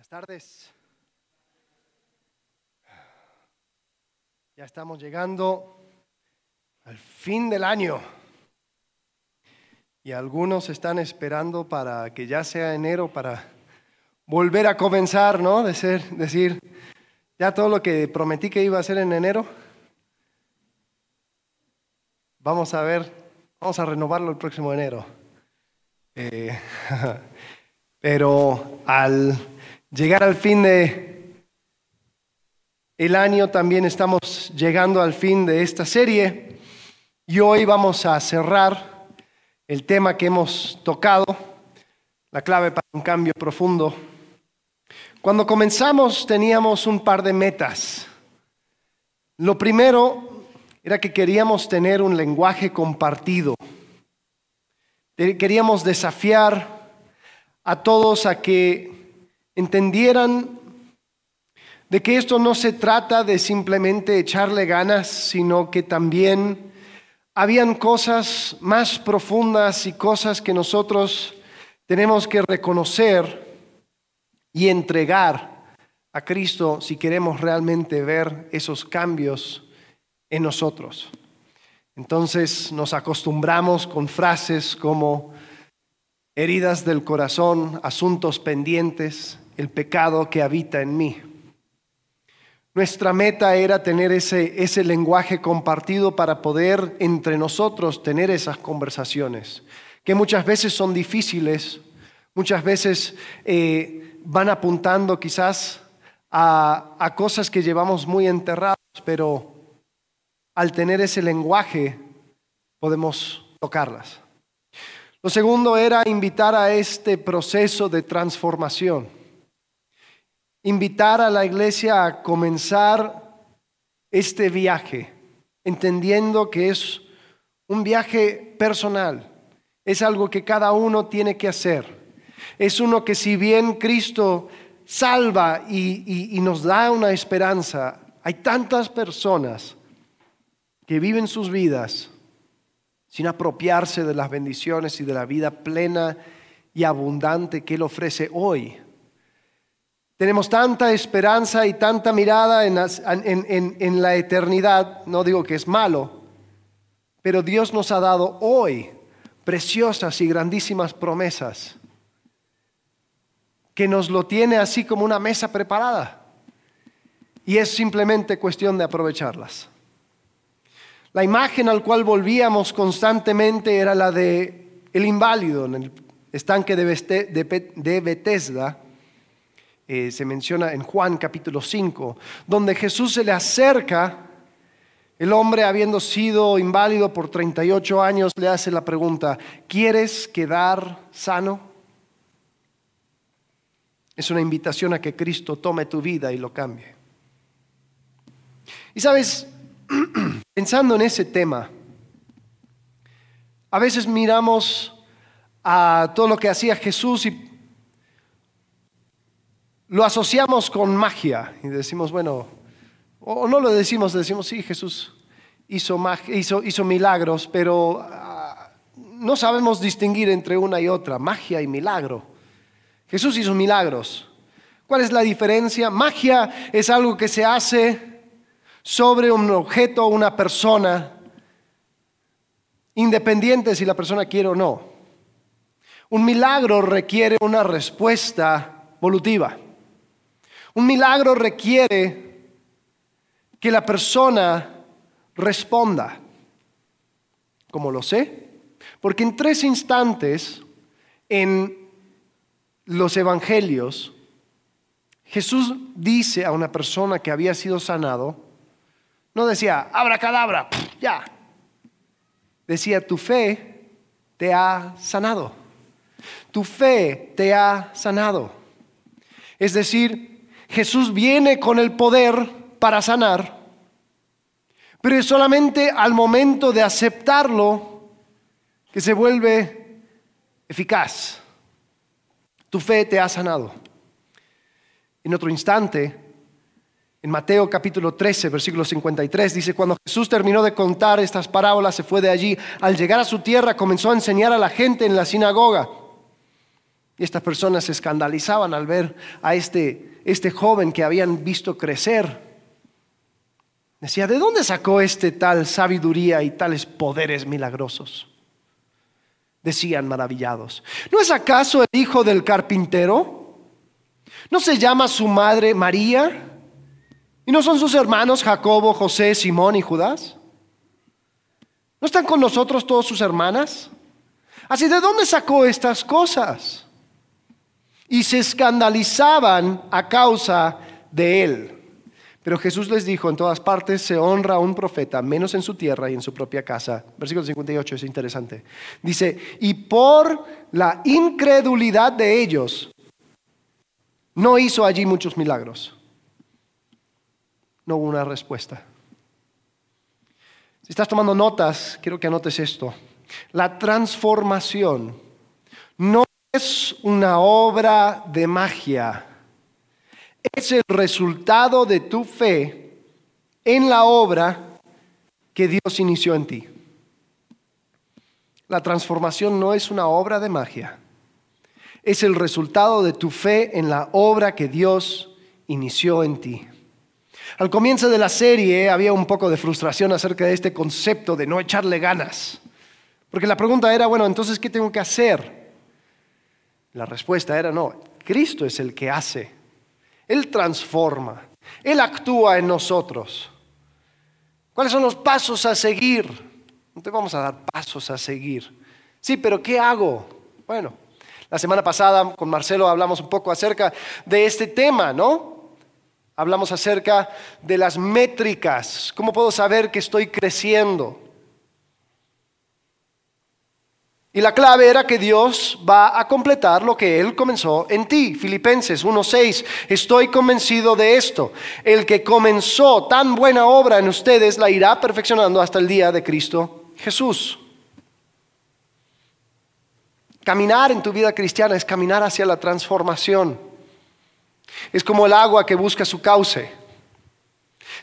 Buenas tardes. Ya estamos llegando al fin del año y algunos están esperando para que ya sea enero para volver a comenzar, ¿no? De ser, decir, ya todo lo que prometí que iba a hacer en enero, vamos a ver, vamos a renovarlo el próximo enero. Eh, pero al llegar al fin de el año también estamos llegando al fin de esta serie y hoy vamos a cerrar el tema que hemos tocado, la clave para un cambio profundo. Cuando comenzamos teníamos un par de metas. Lo primero era que queríamos tener un lenguaje compartido. Queríamos desafiar a todos a que entendieran de que esto no se trata de simplemente echarle ganas, sino que también habían cosas más profundas y cosas que nosotros tenemos que reconocer y entregar a Cristo si queremos realmente ver esos cambios en nosotros. Entonces nos acostumbramos con frases como heridas del corazón, asuntos pendientes, el pecado que habita en mí. Nuestra meta era tener ese, ese lenguaje compartido para poder entre nosotros tener esas conversaciones, que muchas veces son difíciles, muchas veces eh, van apuntando quizás a, a cosas que llevamos muy enterradas, pero al tener ese lenguaje podemos tocarlas. Lo segundo era invitar a este proceso de transformación invitar a la iglesia a comenzar este viaje, entendiendo que es un viaje personal, es algo que cada uno tiene que hacer. Es uno que si bien Cristo salva y, nos da una esperanza, hay tantas personas que viven sus vidas sin apropiarse de las bendiciones y de la vida plena y abundante que Él ofrece hoy tenemos tanta esperanza y tanta mirada en, la eternidad, no digo que es malo, pero Dios nos ha dado hoy preciosas y grandísimas promesas, que nos lo tiene así como una mesa preparada. Y es simplemente cuestión de aprovecharlas. La imagen al cual volvíamos constantemente era la de el inválido en el estanque de Bethesda eh, se menciona en Juan capítulo 5, donde Jesús se le acerca, el hombre habiendo sido inválido por 38 años le hace la pregunta, ¿quieres quedar sano? Es una invitación a que Cristo tome tu vida y lo cambie. Y sabes, pensando en ese tema, a veces miramos a todo lo que hacía Jesús y lo asociamos con magia y decimos, bueno, o no lo decimos, decimos, sí, Jesús hizo, hizo, hizo milagros, pero ah, no sabemos distinguir entre una y otra, magia y milagro. Jesús hizo milagros. ¿Cuál es la diferencia? Magia es algo que se hace sobre un objeto o una persona, independiente si la persona quiere o no. Un milagro requiere una respuesta volutiva. Un milagro requiere que la persona responda. ¿Cómo lo sé? Porque en tres instantes en los evangelios, Jesús dice a una persona que había sido sanado, no decía, abra cadabra, ya. Decía, tu fe te ha sanado. Tu fe te ha sanado. Es decir, Jesús viene con el poder para sanar, pero es solamente al momento de aceptarlo que se vuelve eficaz. Tu fe te ha sanado. En otro instante, en Mateo capítulo 13, versículo 53, dice, cuando Jesús terminó de contar estas parábolas, se fue de allí. Al llegar a su tierra, comenzó a enseñar a la gente en la sinagoga. Y estas personas se escandalizaban al ver a este, este joven que habían visto crecer. Decía, ¿de dónde sacó este tal sabiduría y tales poderes milagrosos? Decían maravillados. ¿No es acaso el hijo del carpintero? ¿No se llama su madre María? ¿Y no son sus hermanos Jacobo, José, Simón y Judas? ¿No están con nosotros todas sus hermanas? Así, ¿de dónde sacó estas cosas? Y se escandalizaban a causa de él. Pero Jesús les dijo, en todas partes se honra a un profeta, menos en su tierra y en su propia casa. Versículo 58 es interesante. Dice, y por la incredulidad de ellos, no hizo allí muchos milagros. No hubo una respuesta. Si estás tomando notas, quiero que anotes esto. La transformación no es una obra de magia es el resultado de tu fe en la obra que Dios inició en ti. La transformación no es una obra de magia, es el resultado de tu fe en la obra que Dios inició en ti. Al comienzo de la serie había un poco de frustración acerca de este concepto de no echarle ganas, porque la pregunta era, bueno, entonces, ¿qué tengo que hacer? La respuesta era, no, Cristo es el que hace él transforma, Él actúa en nosotros. ¿Cuáles son los pasos a seguir? No te vamos a dar pasos a seguir. Sí, pero ¿qué hago? Bueno, la semana pasada con Marcelo hablamos un poco acerca de este tema, ¿no? Hablamos acerca de las métricas. ¿Cómo puedo saber que estoy creciendo? Y la clave era que Dios va a completar lo que Él comenzó en ti. Filipenses 1.6, estoy convencido de esto. El que comenzó tan buena obra en ustedes la irá perfeccionando hasta el día de Cristo Jesús. Caminar en tu vida cristiana es caminar hacia la transformación. Es como el agua que busca su cauce.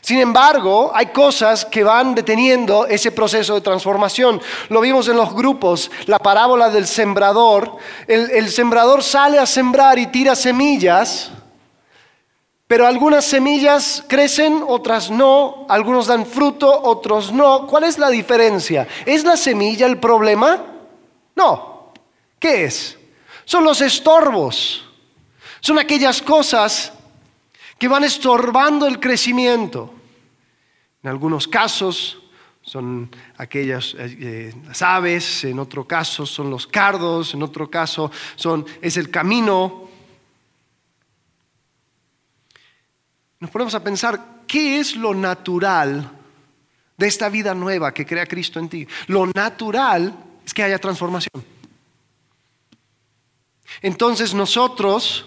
Sin embargo, hay cosas que van deteniendo ese proceso de transformación. Lo vimos en los grupos, la parábola del sembrador. El, sembrador sale a sembrar y tira semillas, pero algunas semillas crecen, otras no, algunos dan fruto, otros no. ¿Cuál es la diferencia? ¿Es la semilla el problema? No. ¿Qué es? Son los estorbos. Son aquellas cosas que van estorbando el crecimiento. En algunos casos son aquellas eh, aves, en otro caso son los cardos, en otro caso son, es el camino. Nos ponemos a pensar, ¿qué es lo natural de esta vida nueva que crea Cristo en ti? Lo natural es que haya transformación. Entonces nosotros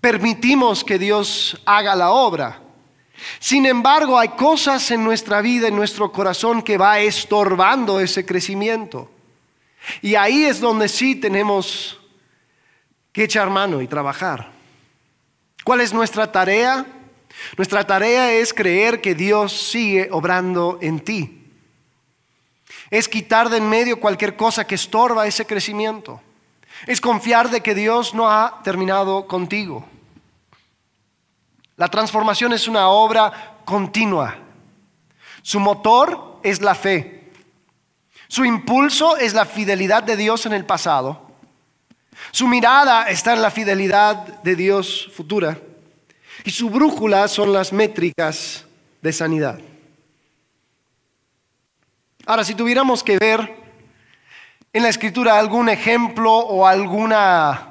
permitimos que Dios haga la obra. Sin embargo, hay cosas en nuestra vida, en nuestro corazón, que va estorbando ese crecimiento. Y ahí es donde sí tenemos que echar mano y trabajar. ¿Cuál es nuestra tarea? Nuestra tarea es creer que Dios sigue obrando en ti. Es quitar de en medio cualquier cosa que estorba ese crecimiento. Es confiar de que Dios no ha terminado contigo. La transformación es una obra continua. Su motor es la fe. Su impulso es la fidelidad de Dios en el pasado. Su mirada está en la fidelidad de Dios futura. Y su brújula son las métricas de sanidad. Ahora, si tuviéramos que ver en la escritura algún ejemplo o alguna,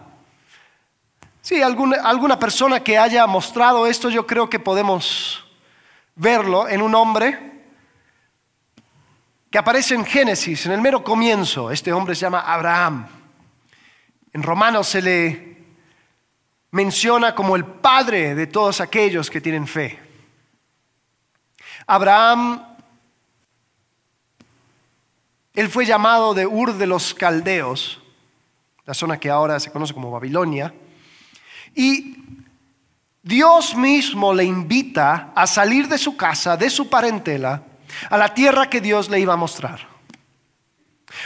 sí, alguna, alguna persona que haya mostrado esto, yo creo que podemos verlo en un hombre que aparece en Génesis, en el mero comienzo. Este hombre se llama Abraham. En Romanos se le menciona como el padre de todos aquellos que tienen fe. Abraham él fue llamado de Ur de los Caldeos, la zona que ahora se conoce como Babilonia, y Dios mismo le invita a salir de su casa, de su parentela, a la tierra que Dios le iba a mostrar.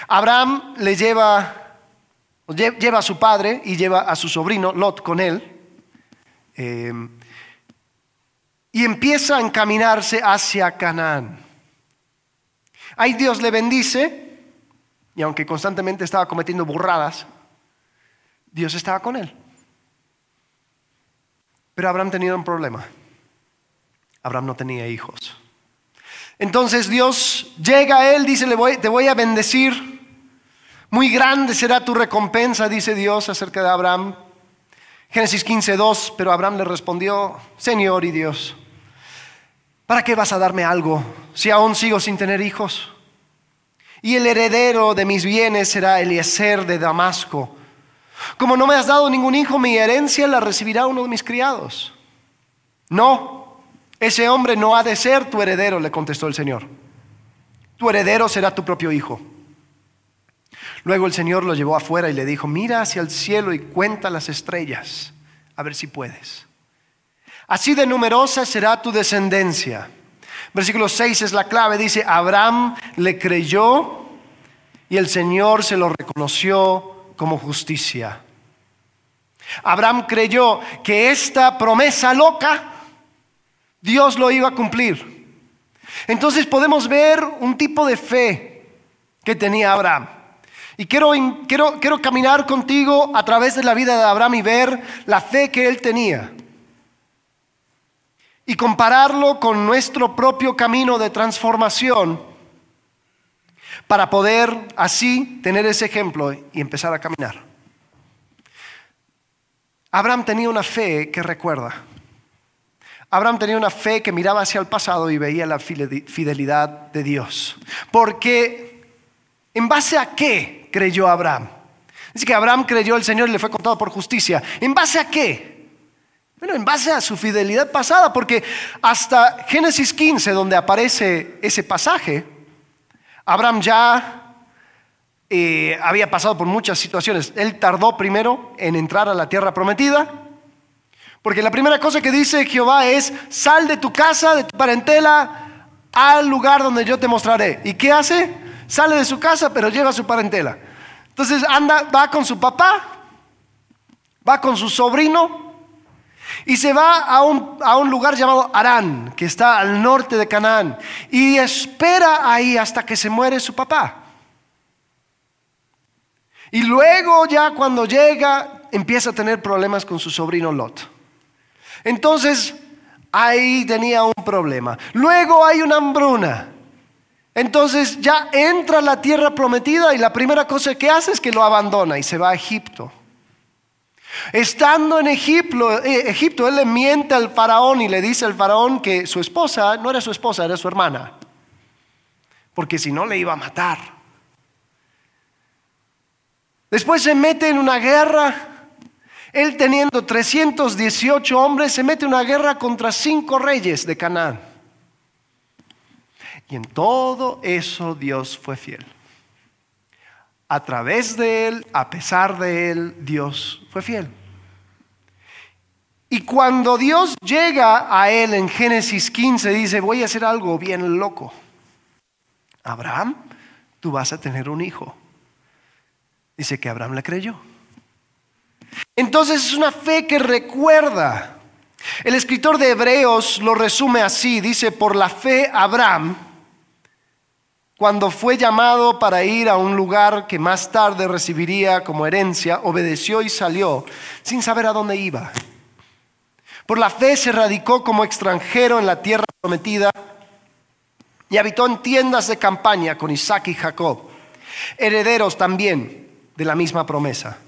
Abraham le lleva Lleva a su padre y lleva a su sobrino Lot con él. Eh, y empieza a encaminarse hacia Canaán. Ahí Dios le bendice, y aunque constantemente estaba cometiendo burradas, Dios estaba con él. Pero Abraham tenía un problema. Abraham no tenía hijos. Entonces Dios llega a él, dice, te voy a bendecir. Muy grande será tu recompensa, dice Dios acerca de Abraham. Génesis 15, 2, pero Abraham le respondió, Señor y Dios, ¿para qué vas a darme algo si aún sigo sin tener hijos? Y el heredero de mis bienes será Eliezer de Damasco. Como no me has dado ningún hijo, mi herencia la recibirá uno de mis criados. No, ese hombre no ha de ser tu heredero, le contestó el Señor. Tu heredero será tu propio hijo. Luego el Señor lo llevó afuera y le dijo, mira hacia el cielo y cuenta las estrellas, a ver si puedes. Así de numerosa será tu descendencia. Versículo 6 es la clave, dice, Abraham le creyó y el Señor se lo reconoció como justicia. Abraham creyó que esta promesa loca Dios lo iba a cumplir. Entonces podemos ver un tipo de fe que tenía Abraham. Y quiero, quiero, quiero caminar contigo a través de la vida de Abraham y ver la fe que él tenía. Y compararlo con nuestro propio camino de transformación para poder así tener ese ejemplo y empezar a caminar. Abraham tenía una fe que recuerda. Abraham tenía una fe que miraba hacia el pasado y veía la fidelidad de Dios. Porque, ¿en base a qué creyó Abraham. Dice que Abraham creyó al Señor y le fue contado por justicia. ¿En base a qué? Bueno, en base a su fidelidad pasada, porque hasta Génesis 15, donde aparece ese pasaje, Abraham ya eh, había pasado por muchas situaciones. Él tardó primero en entrar a la tierra prometida, porque la primera cosa que dice Jehová es, sal de tu casa, de tu parentela, al lugar donde yo te mostraré. ¿Y qué hace? Sale de su casa, pero lleva su parentela. Entonces anda, va con su papá, va con su sobrino y se va a un, a un lugar llamado Arán, que está al norte de Canaán, y espera ahí hasta que se muere su papá. Y luego ya cuando llega empieza a tener problemas con su sobrino Lot. Entonces ahí tenía un problema. Luego hay una hambruna. Entonces ya entra a la tierra prometida y la primera cosa que hace es que lo abandona y se va a Egipto. Estando en Egipto, eh, Egipto, él le miente al faraón y le dice al faraón que su esposa no era su esposa, era su hermana. Porque si no le iba a matar. Después se mete en una guerra. Él teniendo 318 hombres, se mete en una guerra contra cinco reyes de Canaán. Y en todo eso Dios fue fiel. A través de él, a pesar de él, Dios fue fiel. Y cuando Dios llega a él en Génesis 15, dice, voy a hacer algo bien loco. Abraham, tú vas a tener un hijo. Dice que Abraham le creyó. Entonces es una fe que recuerda. El escritor de Hebreos lo resume así, dice, por la fe Abraham cuando fue llamado para ir a un lugar que más tarde recibiría como herencia, obedeció y salió sin saber a dónde iba. Por la fe se radicó como extranjero en la tierra prometida y habitó en tiendas de campaña con Isaac y Jacob, herederos también de la misma promesa,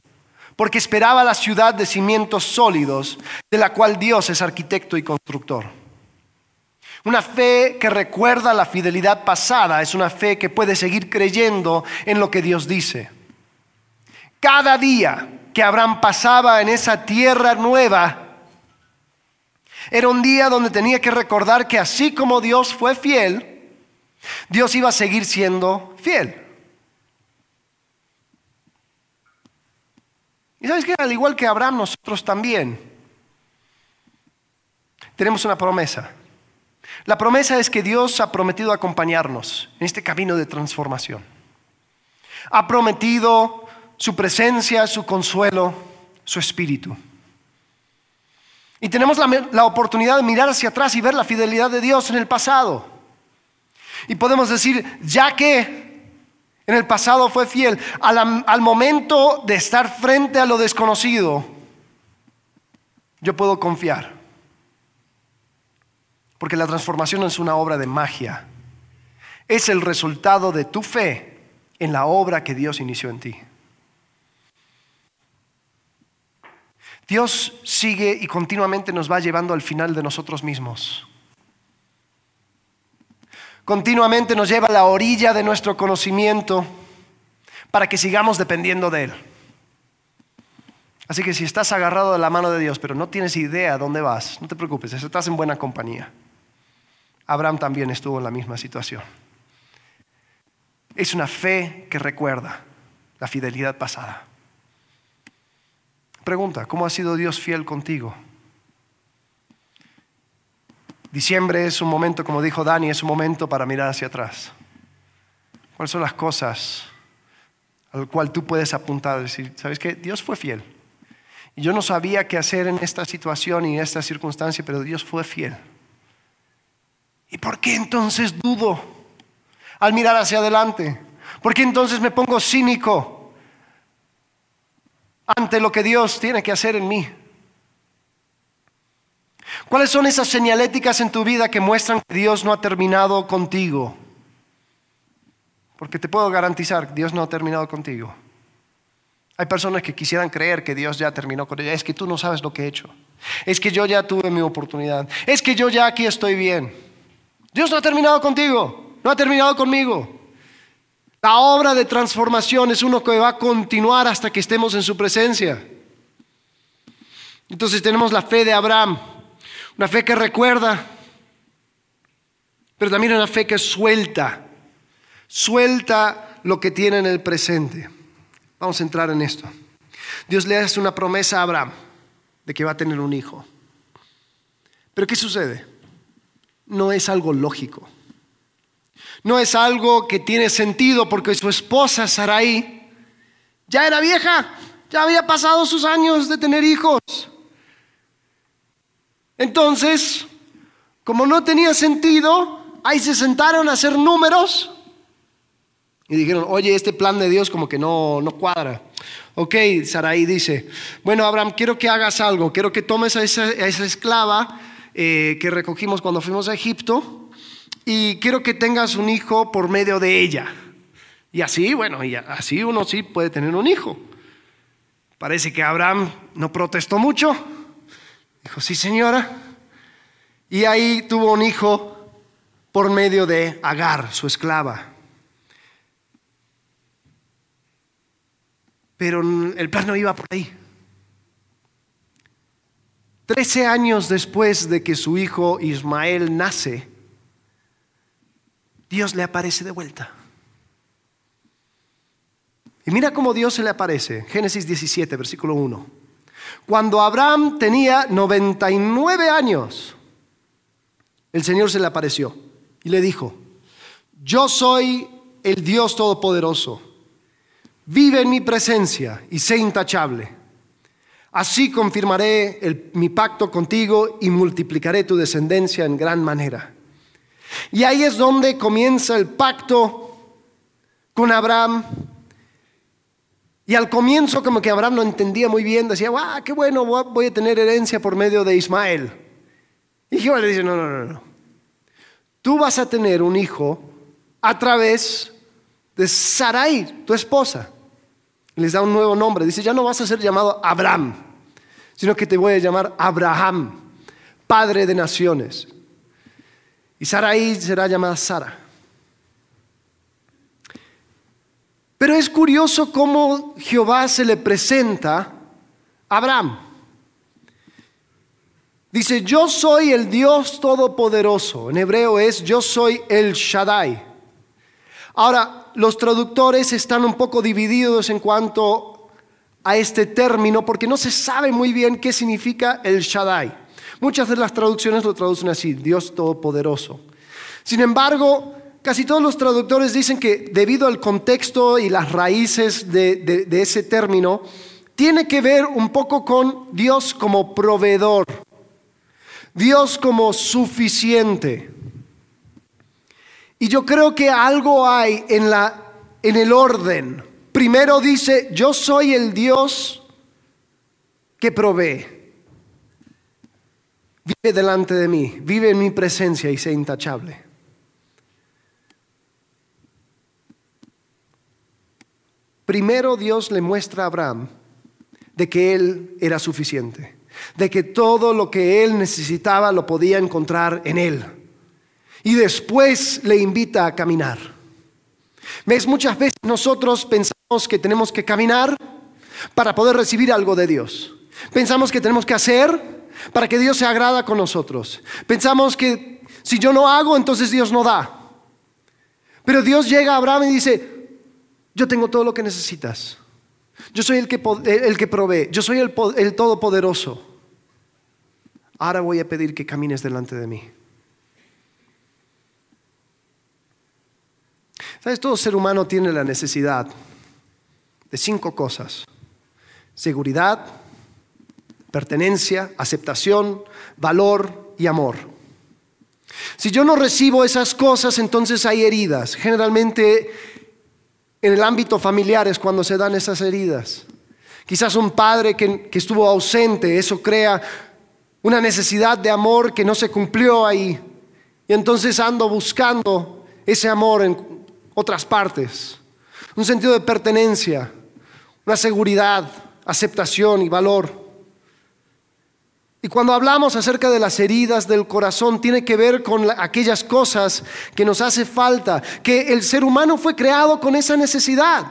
porque esperaba la ciudad de cimientos sólidos, de la cual Dios es arquitecto y constructor. Una fe que recuerda la fidelidad pasada es una fe que puede seguir creyendo en lo que Dios dice. Cada día que Abraham pasaba en esa tierra nueva, era un día donde tenía que recordar que así como Dios fue fiel, Dios iba a seguir siendo fiel. Y sabes que al igual que Abraham, nosotros también tenemos una promesa. La promesa es que Dios ha prometido acompañarnos en este camino de transformación. Ha prometido su presencia, su consuelo, su espíritu. Y tenemos la, oportunidad de mirar hacia atrás y ver la fidelidad de Dios en el pasado. Y podemos decir, ya que en el pasado fue fiel, al momento de estar frente a lo desconocido, yo puedo confiar. Porque la transformación no es una obra de magia, es el resultado de tu fe en la obra que Dios inició en ti. Dios sigue y continuamente nos va llevando al final de nosotros mismos. Continuamente nos lleva a la orilla de nuestro conocimiento para que sigamos dependiendo de Él. Así que si estás agarrado de la mano de Dios, pero no tienes idea dónde vas, no te preocupes, estás en buena compañía. Abraham también estuvo en la misma situación. Es una fe que recuerda la fidelidad pasada. Pregunta, ¿cómo ha sido Dios fiel contigo? Diciembre es un momento, como dijo Dani, es un momento para mirar hacia atrás. ¿Cuáles son las cosas al cual tú puedes apuntar? Decir, ¿sabes qué? Dios fue fiel. Y yo no sabía qué hacer en esta situación y en esta circunstancia, pero Dios fue fiel. ¿Y por qué entonces dudo al mirar hacia adelante? ¿Por qué entonces me pongo cínico? ante lo que Dios tiene que hacer en mí? ¿Cuáles son esas señaléticas en tu vida que muestran que Dios no ha terminado contigo? Porque te puedo garantizar, Dios no ha terminado contigo. Hay personas que quisieran creer que Dios ya terminó con ella. Es que tú no sabes lo que he hecho. Es que yo ya tuve mi oportunidad. Es que yo ya aquí estoy bien. Dios no ha terminado contigo. No ha terminado conmigo. La obra de transformación es uno que va a continuar hasta que estemos en su presencia. Entonces tenemos la fe de Abraham, una fe que recuerda, pero también una fe que suelta, suelta lo que tiene en el presente. Vamos a entrar en esto. Dios le hace una promesa a Abraham de que va a tener un hijo. Pero ¿qué sucede? No es algo lógico. No es algo que tiene sentido porque su esposa Sarai ya era vieja, ya había pasado sus años de tener hijos. Entonces, como no tenía sentido, ahí se sentaron a hacer números y dijeron, oye, este plan de Dios como que no, no cuadra. Ok, Sarai dice, bueno, Abraham, quiero que hagas algo, quiero que tomes a esa, esclava eh, que recogimos cuando fuimos a Egipto y quiero que tengas un hijo por medio de ella. Y así, bueno, y así uno sí puede tener un hijo. Parece que Abraham no protestó mucho. Dijo, sí señora. Y ahí tuvo un hijo por medio de Agar, su esclava. Pero el plan no iba por ahí. Trece años después de que su hijo Ismael nace, Dios le aparece de vuelta. Y mira cómo Dios se le aparece. Génesis 17, versículo 1. Cuando Abraham tenía 99 años, el Señor se le apareció y le dijo, yo soy el Dios Todopoderoso, vive en mi presencia y sé intachable. Así confirmaré mi pacto contigo y multiplicaré tu descendencia en gran manera. Y ahí es donde comienza el pacto con Abraham. Y al comienzo como que Abraham no entendía muy bien, decía, ¡guau, qué bueno, voy a tener herencia por medio de Ismael! Y Jehová le dice, no, no, no, no. Tú vas a tener un hijo a través de Sarai, tu esposa. Les da un nuevo nombre. Dice, ya no vas a ser llamado Abraham, sino que te voy a llamar Abraham, padre de naciones. Y Sarai será llamada Sara. Pero es curioso cómo Jehová se le presenta a Abraham. Dice, yo soy el Dios Todopoderoso. En hebreo es, yo soy el Shaddai. Ahora, los traductores están un poco divididos en cuanto a este término porque no se sabe muy bien qué significa el Shaddai. Muchas de las traducciones lo traducen así, Dios Todopoderoso. Sin embargo, casi todos los traductores dicen que debido al contexto y las raíces de, ese término, tiene que ver un poco con Dios como proveedor, Dios como suficiente. Y yo creo que algo hay en, la, en el orden. Primero dice, yo soy el Dios que provee. Vive delante de mí, vive en mi presencia y sea intachable. Primero Dios le muestra a Abraham de que él era suficiente, de que todo lo que él necesitaba lo podía encontrar en él. Y después le invita a caminar. ¿Ves? Muchas veces nosotros pensamos que tenemos que caminar para poder recibir algo de Dios. Pensamos que tenemos que hacer para que Dios se agrada con nosotros. Pensamos que si yo no hago, entonces Dios no da. Pero Dios llega a Abraham y dice, yo tengo todo lo que necesitas. Yo soy el que, el que provee, yo soy el, el todopoderoso. Ahora voy a pedir que camines delante de mí. ¿Sabes? Todo ser humano tiene la necesidad de cinco cosas. Seguridad, pertenencia, aceptación, valor y amor. Si yo no recibo esas cosas, entonces hay heridas. Generalmente en el ámbito familiar es cuando se dan esas heridas. Quizás un padre que, estuvo ausente, eso crea una necesidad de amor que no se cumplió ahí. Y entonces ando buscando ese amor en otras partes. Un sentido de pertenencia, una seguridad, aceptación y valor. Y cuando hablamos acerca de las heridas del corazón, tiene que ver con aquellas cosas que nos hace falta, que el ser humano fue creado con esa necesidad.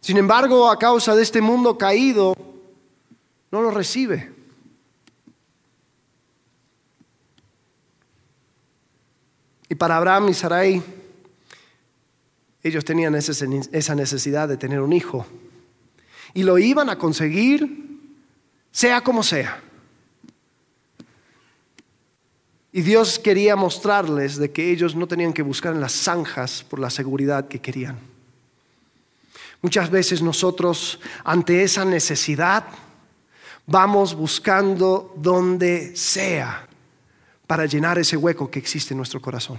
Sin embargo, a causa de este mundo caído, no lo recibe. Y para Abraham y Sarai, ellos tenían esa necesidad de tener un hijo. Y lo iban a conseguir sea como sea. Y Dios quería mostrarles de que ellos no tenían que buscar en las zanjas por la seguridad que querían. Muchas veces nosotros ante esa necesidad vamos buscando donde sea para llenar ese hueco que existe en nuestro corazón.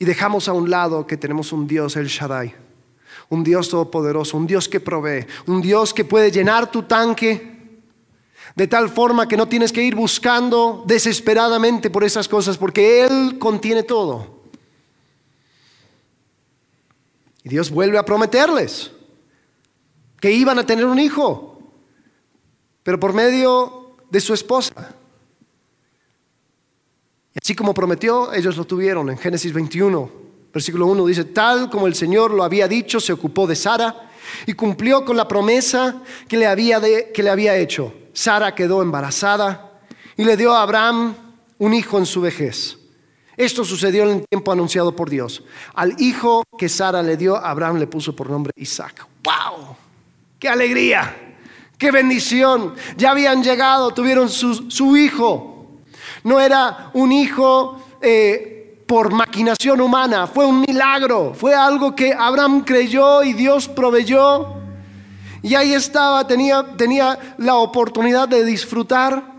Y dejamos a un lado que tenemos un Dios, el Shaddai, un Dios todopoderoso, un Dios que provee, un Dios que puede llenar tu tanque de tal forma que no tienes que ir buscando desesperadamente por esas cosas, porque Él contiene todo. Y Dios vuelve a prometerles que iban a tener un hijo, pero por medio de su esposa. Y así como prometió, ellos lo tuvieron en Génesis 21. Versículo 1 dice, tal como el Señor lo había dicho, se ocupó de Sara y cumplió con la promesa que le había, que le había hecho. Sara quedó embarazada y le dio a Abraham un hijo en su vejez. Esto sucedió en el tiempo anunciado por Dios. Al hijo que Sara le dio, Abraham le puso por nombre Isaac. ¡Wow! ¡Qué alegría! ¡Qué bendición! Ya habían llegado, tuvieron su, hijo. No era un hijo eh, por maquinación humana, fue un milagro, fue algo que Abraham creyó y Dios proveyó. Y ahí estaba, tenía, tenía la oportunidad de disfrutar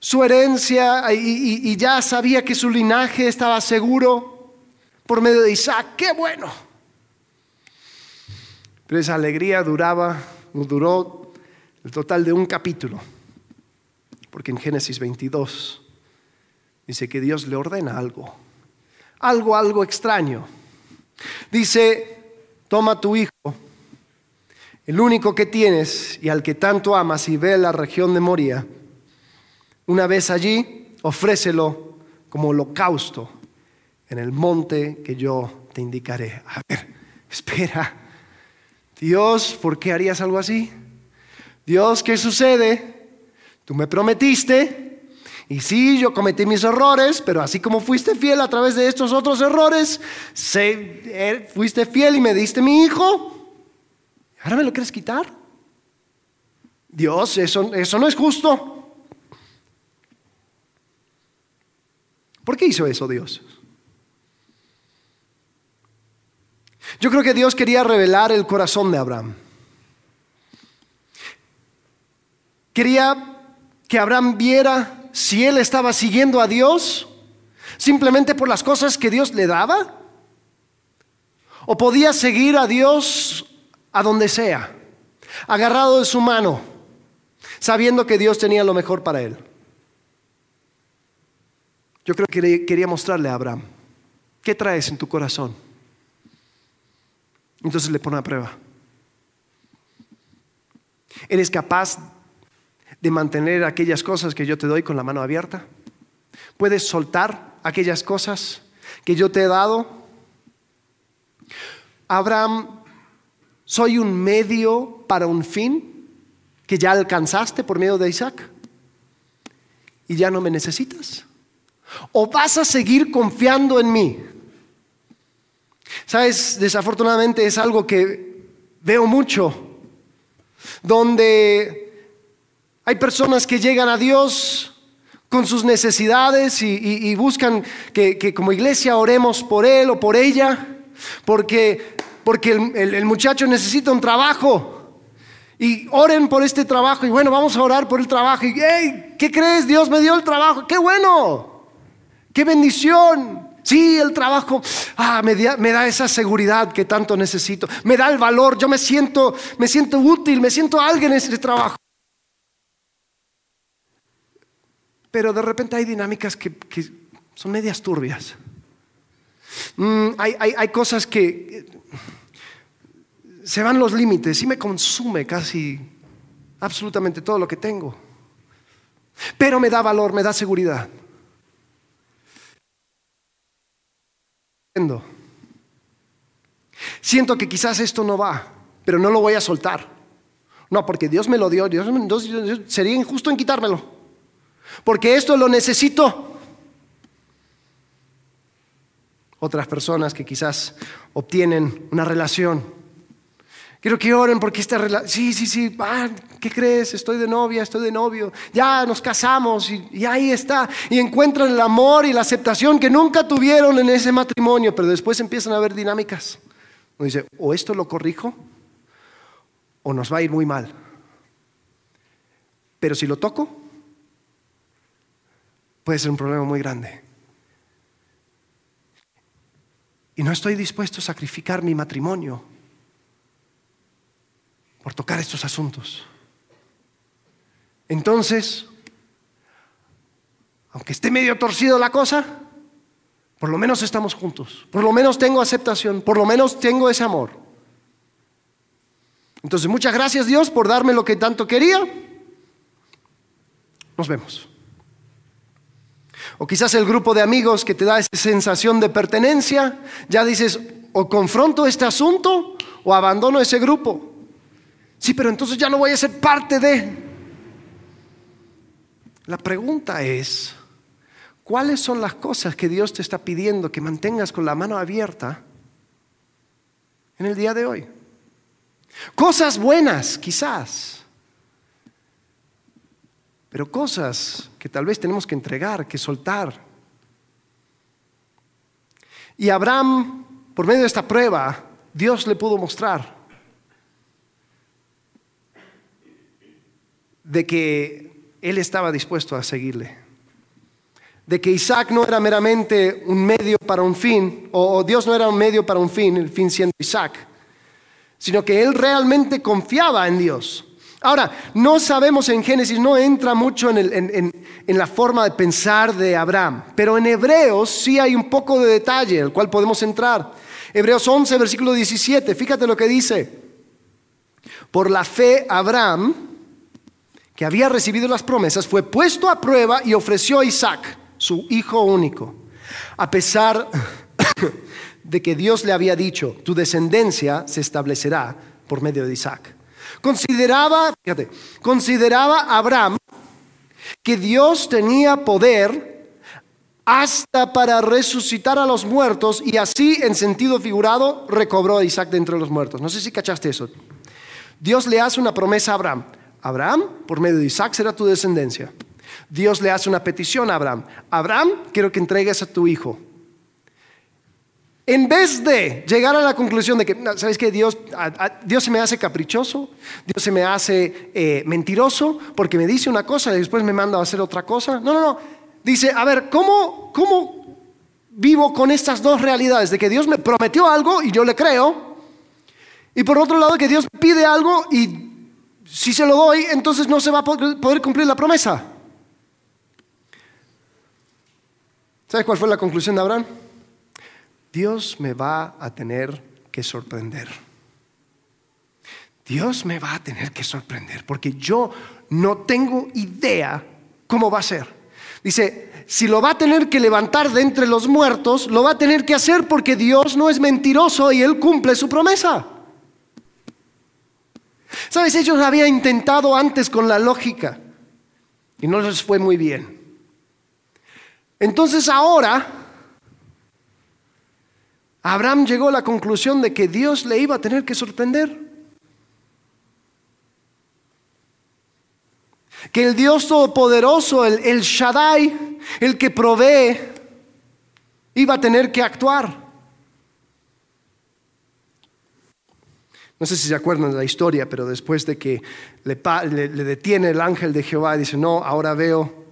su herencia y, y ya sabía que su linaje estaba seguro por medio de Isaac. ¡Qué bueno! Pero esa alegría duraba, duró el total de un capítulo, porque en Génesis 22 dice que Dios le ordena algo algo, algo extraño. Dice, toma tu hijo, el único que tienes y al que tanto amas y ve la región de Moria. Una vez allí, ofrécelo como holocausto en el monte que yo te indicaré. A ver, espera. Dios, ¿por qué harías algo así? Dios, ¿qué sucede? Tú me prometiste y sí, yo cometí mis errores, pero así como fuiste fiel a través de estos otros errores, eh, fuiste fiel y me diste mi hijo. ¿Ahora me lo quieres quitar? Dios, eso, eso no es justo. ¿Por qué hizo eso Dios? Yo creo que Dios quería revelar el corazón de Abraham. Quería que Abraham viera si él estaba siguiendo a Dios simplemente por las cosas que Dios le daba o podía seguir a Dios a donde sea, agarrado de su mano, sabiendo que Dios tenía lo mejor para él. Yo creo que quería mostrarle a Abraham, ¿qué traes en tu corazón? Entonces le pone a prueba. ¿Eres capaz de mantener aquellas cosas que yo te doy con la mano abierta? ¿Puedes soltar aquellas cosas que yo te he dado? Abraham, soy un medio para un fin que ya alcanzaste por medio de Isaac y ya no me necesitas. ¿O vas a seguir confiando en mí? Sabes, desafortunadamente es algo que veo mucho, donde hay personas que llegan a Dios con sus necesidades y, buscan que, como iglesia oremos por él o por ella, porque, porque el, muchacho necesita un trabajo. Y oren por este trabajo y bueno, vamos a orar por el trabajo. Y, hey, ¿qué crees? Dios me dio el trabajo. ¡Qué bueno! ¡Qué bendición! Sí, el trabajo ah, me, da, me, da, esa seguridad que tanto necesito. Me da el valor. Yo me siento, me siento útil, me siento alguien en ese trabajo. Pero de repente hay dinámicas que, son medias turbias. Mm, hay, cosas que se van los límites y me consume casi absolutamente todo lo que tengo. Pero me da valor, me da seguridad. Siento que quizás esto no va, pero no lo voy a soltar. No, porque Dios me lo dio, Dios, Dios sería injusto en quitármelo porque esto lo necesito. Otras personas que quizás obtienen una relación. Quiero que oren porque esta relación, sí, sí, sí, ah, ¿qué crees? Estoy de novia, estoy de novio, ya nos casamos y, y, ahí está. Y encuentran el amor y la aceptación que nunca tuvieron en ese matrimonio, pero después empiezan a haber dinámicas. Uno dice, o esto lo corrijo o nos va a ir muy mal. Pero si lo toco, puede ser un problema muy grande. Y no estoy dispuesto a sacrificar mi matrimonio por tocar estos asuntos. Entonces, aunque esté medio torcido la cosa, por lo menos estamos juntos, por lo menos tengo aceptación, por lo menos tengo ese amor. Entonces, muchas gracias Dios por darme lo que tanto quería. Nos vemos. O quizás el grupo de amigos que te da esa sensación de pertenencia, ya dices, o confronto este asunto o abandono ese grupo. Sí, pero entonces ya no voy a ser parte de... La pregunta es, ¿cuáles son las cosas que Dios te está pidiendo que mantengas con la mano abierta en el día de hoy? Cosas buenas, quizás pero cosas que tal vez tenemos que entregar, que soltar. Y Abraham, por medio de esta prueba, Dios le pudo mostrar de que él estaba dispuesto a seguirle. De que Isaac no era meramente un medio para un fin, o Dios no era un medio para un fin, el fin siendo Isaac, sino que él realmente confiaba en Dios. Ahora, no sabemos en Génesis, no entra mucho en, la forma de pensar de Abraham, pero en Hebreos sí hay un poco de detalle, el cual podemos entrar. Hebreos 11, versículo 17, fíjate lo que dice. Por la fe, Abraham, que había recibido las promesas, fue puesto a prueba y ofreció a Isaac, su hijo único, a pesar de que Dios le había dicho, tu descendencia se establecerá por medio de Isaac. Consideraba, fíjate, consideraba Abraham que Dios tenía poder hasta para resucitar a los muertos y así en sentido figurado recobró a Isaac de entre los muertos. No sé si cachaste eso. Dios le hace una promesa a Abraham. Abraham, por medio de Isaac será tu descendencia. Dios le hace una petición a Abraham. Abraham, quiero que entregues a tu hijo. En vez de llegar a la conclusión de que, ¿sabes qué? Dios, Dios se me hace caprichoso, Dios se me hace eh, mentiroso porque me dice una cosa y después me manda a hacer otra cosa. No, no, no. Dice, a ver, ¿cómo, cómo vivo con estas dos realidades? De que Dios me prometió algo y yo le creo. Y por otro lado, que Dios pide algo y si se lo doy, entonces no se va a poder cumplir la promesa. ¿Sabes cuál fue la conclusión de Abraham? Dios me va a tener que sorprender. Dios me va a tener que sorprender porque yo no tengo idea cómo va a ser. Dice, si lo va a tener que levantar de entre los muertos, lo va a tener que hacer porque Dios no es mentiroso y Él cumple su promesa. Sabes, ellos habían intentado antes con la lógica y no les fue muy bien. Entonces ahora Abraham llegó a la conclusión de que Dios le iba a tener que sorprender. Que el Dios Todopoderoso, el, el Shaddai, el que provee, iba a tener que actuar. No sé si se acuerdan de la historia, pero después de que le, detiene el ángel de Jehová y dice, no, ahora veo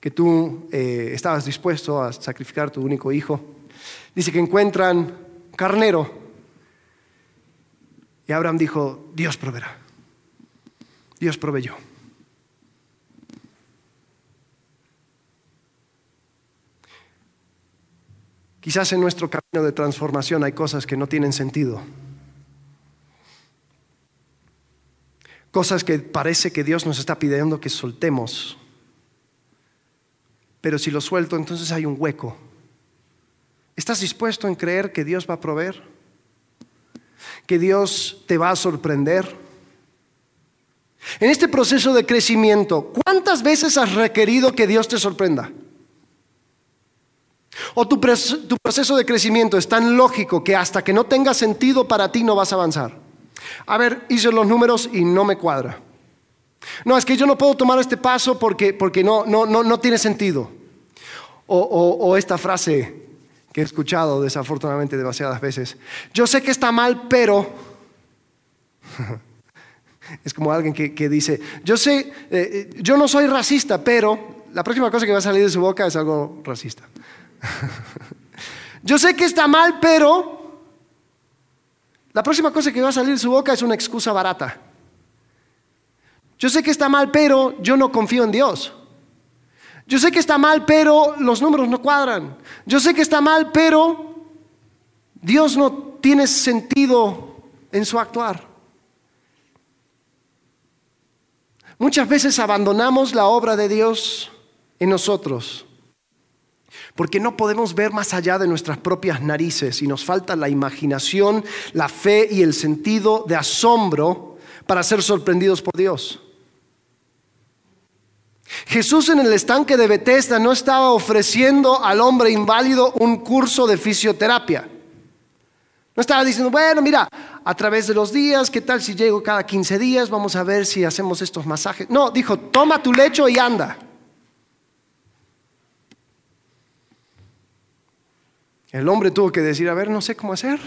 que tú eh, estabas dispuesto a sacrificar tu único hijo. Dice que encuentran carnero. Y Abraham dijo, Dios proveerá. Dios proveyó. Quizás en nuestro camino de transformación hay cosas que no tienen sentido. Cosas que parece que Dios nos está pidiendo que soltemos. Pero si lo suelto, entonces hay un hueco ¿Estás dispuesto en creer que Dios va a proveer? ¿Que Dios te va a sorprender? En este proceso de crecimiento, ¿cuántas veces has requerido que Dios te sorprenda? ¿O tu, proceso de crecimiento es tan lógico que hasta que no tenga sentido para ti no vas a avanzar? A ver, hice los números y no me cuadra. No, es que yo no puedo tomar este paso porque, porque no, no, no, no tiene sentido. O, o esta frase, que he escuchado desafortunadamente demasiadas veces. Yo sé que está mal, pero... es como alguien que, dice, yo sé, eh, eh, yo no soy racista, pero la próxima cosa que va a salir de su boca es algo racista. yo sé que está mal, pero la próxima cosa que va a salir de su boca es una excusa barata. Yo sé que está mal, pero yo no confío en Dios. Yo sé que está mal, pero los números no cuadran. Yo sé que está mal, pero Dios no tiene sentido en su actuar. Muchas veces abandonamos la obra de Dios en nosotros porque no podemos ver más allá de nuestras propias narices y nos falta la imaginación, la fe y el sentido de asombro para ser sorprendidos por Dios. Jesús en el estanque de Bethesda no estaba ofreciendo al hombre inválido un curso de fisioterapia. No estaba diciendo, bueno, mira, a través de los días, ¿qué tal si llego cada 15 días? Vamos a ver si hacemos estos masajes. No, dijo, toma tu lecho y anda. El hombre tuvo que decir, a ver, no sé cómo hacer.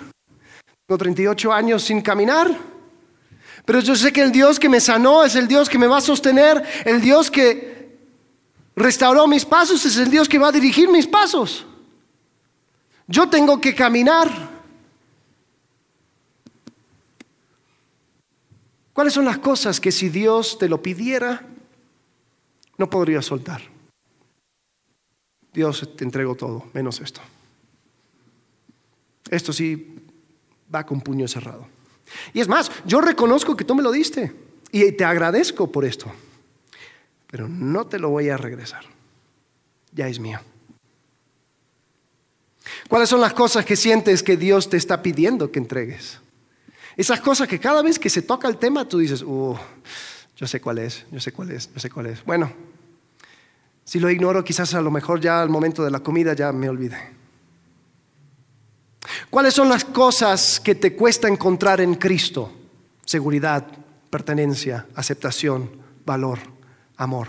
Tengo 38 años sin caminar. Pero yo sé que el Dios que me sanó es el Dios que me va a sostener, el Dios que restauró mis pasos es el Dios que va a dirigir mis pasos. Yo tengo que caminar. ¿Cuáles son las cosas que si Dios te lo pidiera, no podrías soltar? Dios te entrego todo, menos esto. Esto sí va con puño cerrado. Y es más, yo reconozco que tú me lo diste y te agradezco por esto, pero no te lo voy a regresar. Ya es mío. ¿Cuáles son las cosas que sientes que Dios te está pidiendo que entregues? Esas cosas que cada vez que se toca el tema tú dices, uh, yo sé cuál es, yo sé cuál es, yo sé cuál es. Bueno, si lo ignoro, quizás a lo mejor ya al momento de la comida ya me olvide. ¿Cuáles son las cosas que te cuesta encontrar en Cristo? Seguridad, pertenencia, aceptación, valor, amor.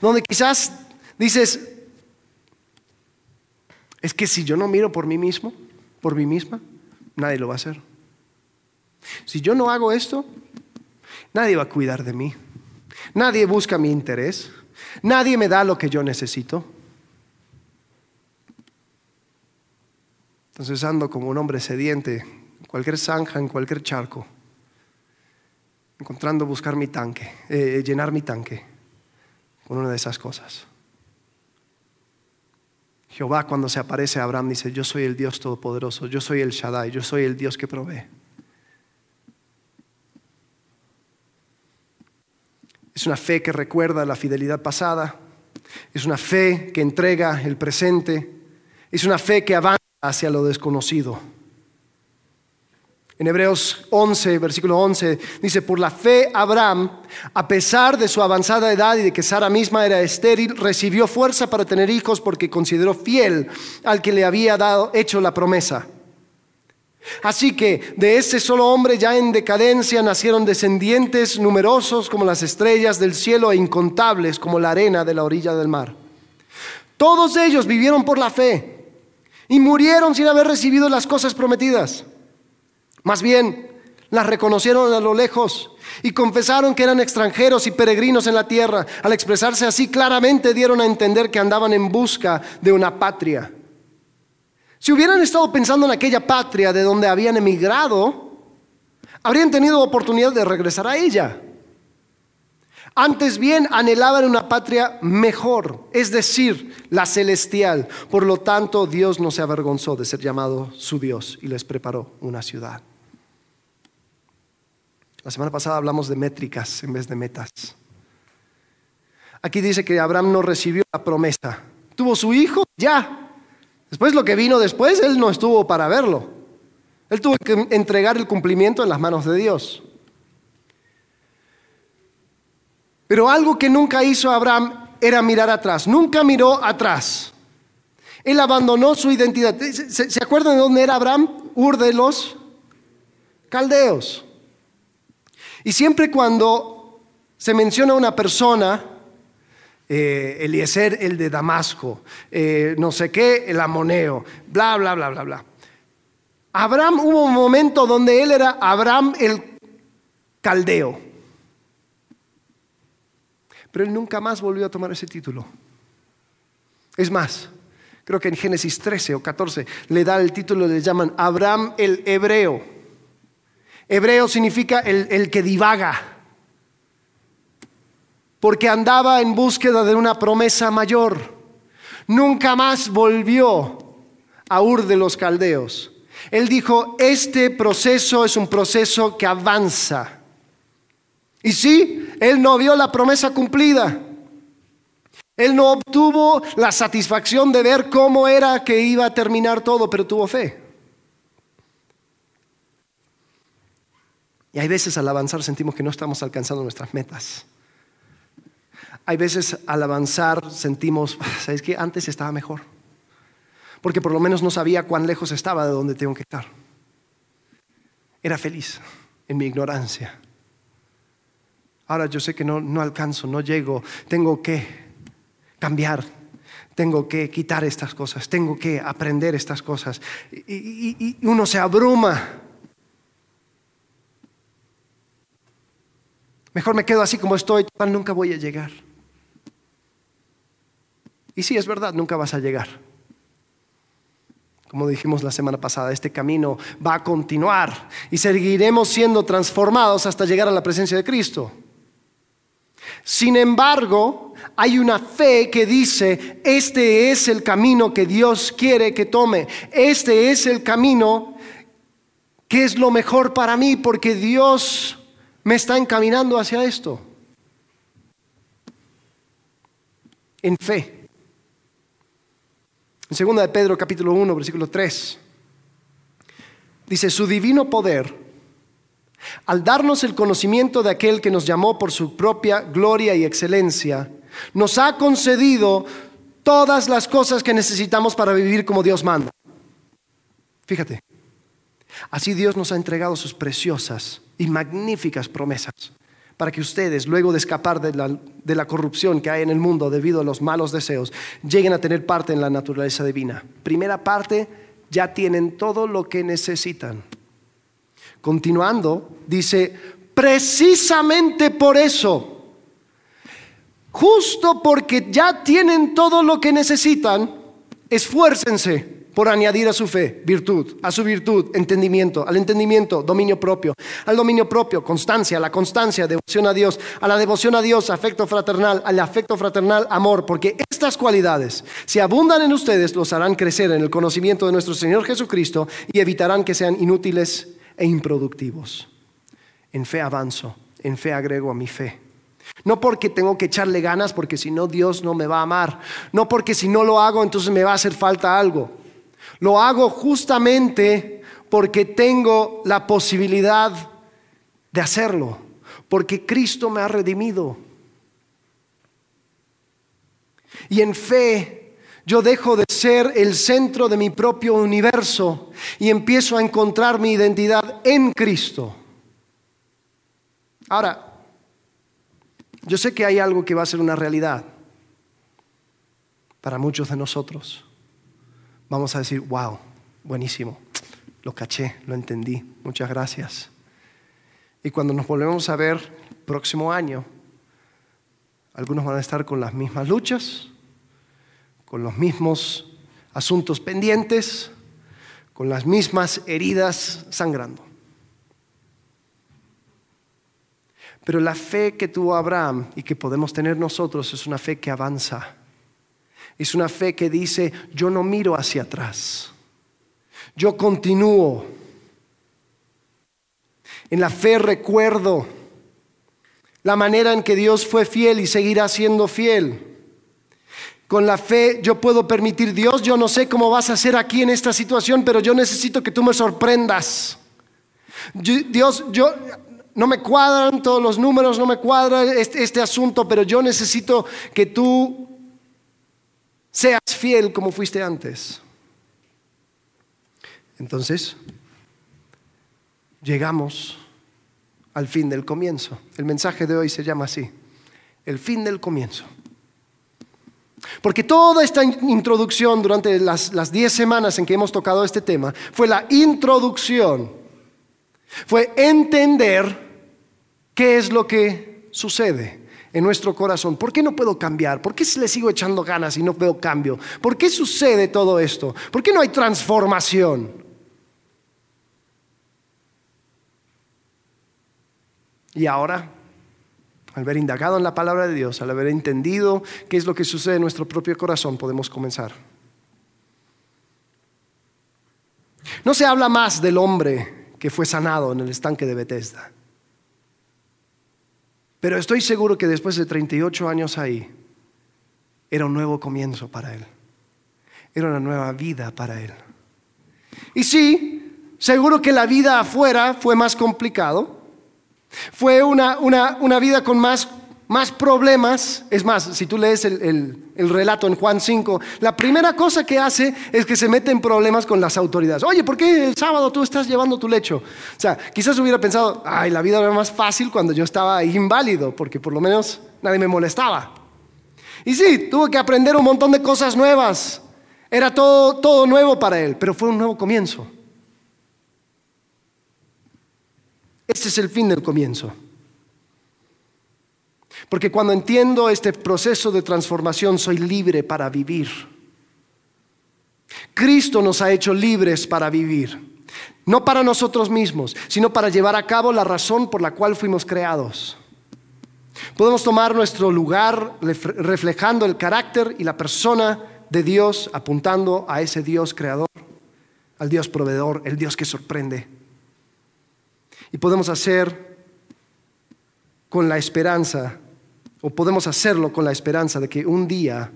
Donde quizás dices, es que si yo no miro por mí mismo, por mí misma, nadie lo va a hacer. Si yo no hago esto, nadie va a cuidar de mí. Nadie busca mi interés. Nadie me da lo que yo necesito. Entonces ando como un hombre sediente, en cualquier zanja, en cualquier charco, encontrando buscar mi tanque, eh, llenar mi tanque con una de esas cosas. Jehová cuando se aparece a Abraham dice, yo soy el Dios Todopoderoso, yo soy el Shaddai, yo soy el Dios que provee. Es una fe que recuerda la fidelidad pasada, es una fe que entrega el presente, es una fe que avanza hacia lo desconocido. En Hebreos 11, versículo 11, dice, por la fe Abraham, a pesar de su avanzada edad y de que Sara misma era estéril, recibió fuerza para tener hijos porque consideró fiel al que le había dado, hecho la promesa. Así que de ese solo hombre ya en decadencia nacieron descendientes numerosos como las estrellas del cielo e incontables como la arena de la orilla del mar. Todos ellos vivieron por la fe y murieron sin haber recibido las cosas prometidas más bien, las reconocieron a lo lejos y confesaron que eran extranjeros y peregrinos en la tierra. Al expresarse así, claramente dieron a entender que andaban en busca de una patria. Si hubieran estado pensando en aquella patria de donde habían emigrado, habrían tenido oportunidad de regresar a ella. Antes bien anhelaban una patria mejor, es decir, la celestial. Por lo tanto, Dios no se avergonzó de ser llamado su Dios y les preparó una ciudad. La semana pasada hablamos de métricas en vez de metas. Aquí dice que Abraham no recibió la promesa. Tuvo su hijo, ya. Después lo que vino después, él no estuvo para verlo. Él tuvo que entregar el cumplimiento en las manos de Dios. Pero algo que nunca hizo Abraham era mirar atrás. Nunca miró atrás. Él abandonó su identidad. ¿Se, acuerdan de dónde era Abraham? Ur de los caldeos. Y siempre cuando se menciona una persona, eh, Eliezer el de Damasco, eh, no sé qué, el amoneo, bla, bla, bla, bla, bla. Abraham hubo un momento donde él era Abraham el caldeo. Pero él nunca más volvió a tomar ese título. Es más, creo que en Génesis 13 o 14 le da el título, le llaman Abraham el hebreo. Hebreo significa el, que divaga, porque andaba en búsqueda de una promesa mayor. Nunca más volvió a Ur de los Caldeos. Él dijo, este proceso es un proceso que avanza. Y sí, él no vio la promesa cumplida. Él no obtuvo la satisfacción de ver cómo era que iba a terminar todo, pero tuvo fe. Y hay veces al avanzar sentimos que no estamos alcanzando nuestras metas. Hay veces al avanzar sentimos, ¿sabes qué? Antes estaba mejor. Porque por lo menos no sabía cuán lejos estaba de donde tengo que estar. Era feliz en mi ignorancia. Ahora yo sé que no, no alcanzo, no llego, tengo que cambiar, tengo que quitar estas cosas, tengo que aprender estas cosas. y uno se abruma Mejor me quedo así como estoy, nunca voy a llegar. Y sí, es verdad, nunca vas a llegar. Como dijimos la semana pasada, este camino va a continuar y seguiremos siendo transformados hasta llegar a la presencia de Cristo. Sin embargo, hay una fe que dice, este es el camino que Dios quiere que tome, este es el camino que es lo mejor para mí, porque Dios me está encaminando hacia esto. En fe. En 2 de Pedro capítulo 1, versículo 3, dice, su divino poder, al darnos el conocimiento de aquel que nos llamó por su propia gloria y excelencia, nos ha concedido todas las cosas que necesitamos para vivir como Dios manda. Fíjate, así Dios nos ha entregado sus preciosas y magníficas promesas para que ustedes, luego de escapar de la, de la, corrupción que hay en el mundo debido a los malos deseos, lleguen a tener parte en la naturaleza divina. Primera parte, ya tienen todo lo que necesitan. Continuando, dice, precisamente por eso, justo porque ya tienen todo lo que necesitan, esfuércense por añadir a su fe virtud, a su virtud entendimiento, al entendimiento dominio propio, al dominio propio constancia, a la constancia devoción a Dios, a la devoción a Dios afecto fraternal, al afecto fraternal amor, porque estas cualidades, si abundan en ustedes, los harán crecer en el conocimiento de nuestro Señor Jesucristo y evitarán que sean inútiles e improductivos. En fe avanzo, en fe agrego a mi fe. No porque tengo que echarle ganas, porque si no Dios no me va a amar. No porque si no lo hago entonces me va a hacer falta algo. Lo hago justamente porque tengo la posibilidad de hacerlo, porque Cristo me ha redimido. Y en fe yo dejo de ser el centro de mi propio universo y empiezo a encontrar mi identidad en Cristo. Ahora, yo sé que hay algo que va a ser una realidad para muchos de nosotros vamos a decir, wow, buenísimo, lo caché, lo entendí, muchas gracias. Y cuando nos volvemos a ver próximo año, algunos van a estar con las mismas luchas, con los mismos asuntos pendientes, con las mismas heridas sangrando. Pero la fe que tuvo Abraham y que podemos tener nosotros es una fe que avanza es una fe que dice, yo no miro hacia atrás, yo continúo. En la fe recuerdo la manera en que Dios fue fiel y seguirá siendo fiel. Con la fe yo puedo permitir, Dios, yo no sé cómo vas a hacer aquí en esta situación, pero yo necesito que tú me sorprendas. Dios, yo no me cuadran todos los números, no me cuadra este, este asunto, pero yo necesito que tú seas fiel como fuiste antes. Entonces, llegamos al fin del comienzo. El mensaje de hoy se llama así, el fin del comienzo. Porque toda esta introducción durante las diez semanas en que hemos tocado este tema fue la introducción, fue entender qué es lo que sucede en nuestro corazón. ¿Por qué no puedo cambiar? ¿Por qué le sigo echando ganas y no veo cambio? ¿Por qué sucede todo esto? ¿Por qué no hay transformación? Y ahora, al haber indagado en la palabra de Dios, al haber entendido qué es lo que sucede en nuestro propio corazón, podemos comenzar. No se habla más del hombre que fue sanado en el estanque de Bethesda. Pero estoy seguro que después de 38 años ahí, era un nuevo comienzo para él. Era una nueva vida para él. Y sí, seguro que la vida afuera fue más complicado. Fue una, una vida con más más problemas. Es más, si tú lees el, relato en Juan 5, la primera cosa que hace es que se mete en problemas con las autoridades. Oye, ¿por qué el sábado tú estás llevando tu lecho? O sea, quizás hubiera pensado, ay, la vida era más fácil cuando yo estaba inválido, porque por lo menos nadie me molestaba. Y sí, tuvo que aprender un montón de cosas nuevas. Era todo, todo nuevo para él, pero fue un nuevo comienzo. Este es el fin del comienzo. Porque cuando entiendo este proceso de transformación, soy libre para vivir. Cristo nos ha hecho libres para vivir. No para nosotros mismos, sino para llevar a cabo la razón por la cual fuimos creados. Podemos tomar nuestro lugar reflejando el carácter y la persona de Dios, apuntando a ese Dios creador, al Dios proveedor, el Dios que sorprende. Y podemos hacer con la esperanza o podemos hacerlo con la esperanza de que un día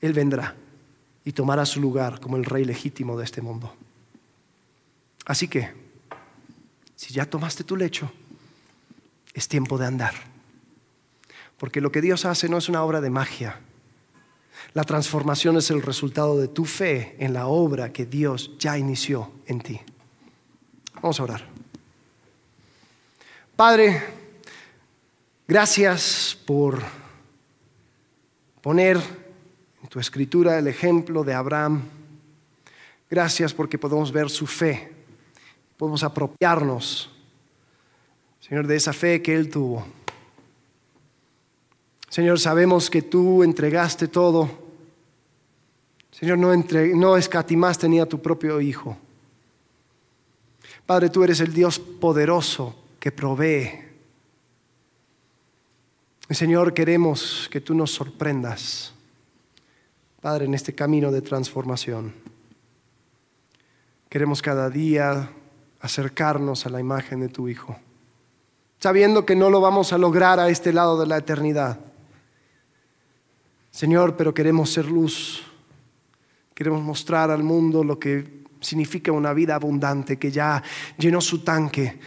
Él vendrá y tomará su lugar como el rey legítimo de este mundo. Así que, si ya tomaste tu lecho, es tiempo de andar. Porque lo que Dios hace no es una obra de magia. La transformación es el resultado de tu fe en la obra que Dios ya inició en ti. Vamos a orar. Padre, Gracias por poner en tu escritura el ejemplo de Abraham. Gracias porque podemos ver su fe. Podemos apropiarnos, Señor, de esa fe que Él tuvo. Señor, sabemos que tú entregaste todo. Señor, no, no escatimaste ni a tu propio Hijo. Padre, tú eres el Dios poderoso que provee. Señor, queremos que tú nos sorprendas, Padre, en este camino de transformación. Queremos cada día acercarnos a la imagen de tu Hijo, sabiendo que no lo vamos a lograr a este lado de la eternidad. Señor, pero queremos ser luz, queremos mostrar al mundo lo que significa una vida abundante, que ya llenó su tanque,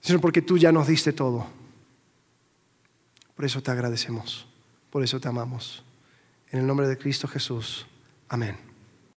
Señor, porque tú ya nos diste todo. Por eso te agradecemos, por eso te amamos. En el nombre de Cristo Jesús. Amén.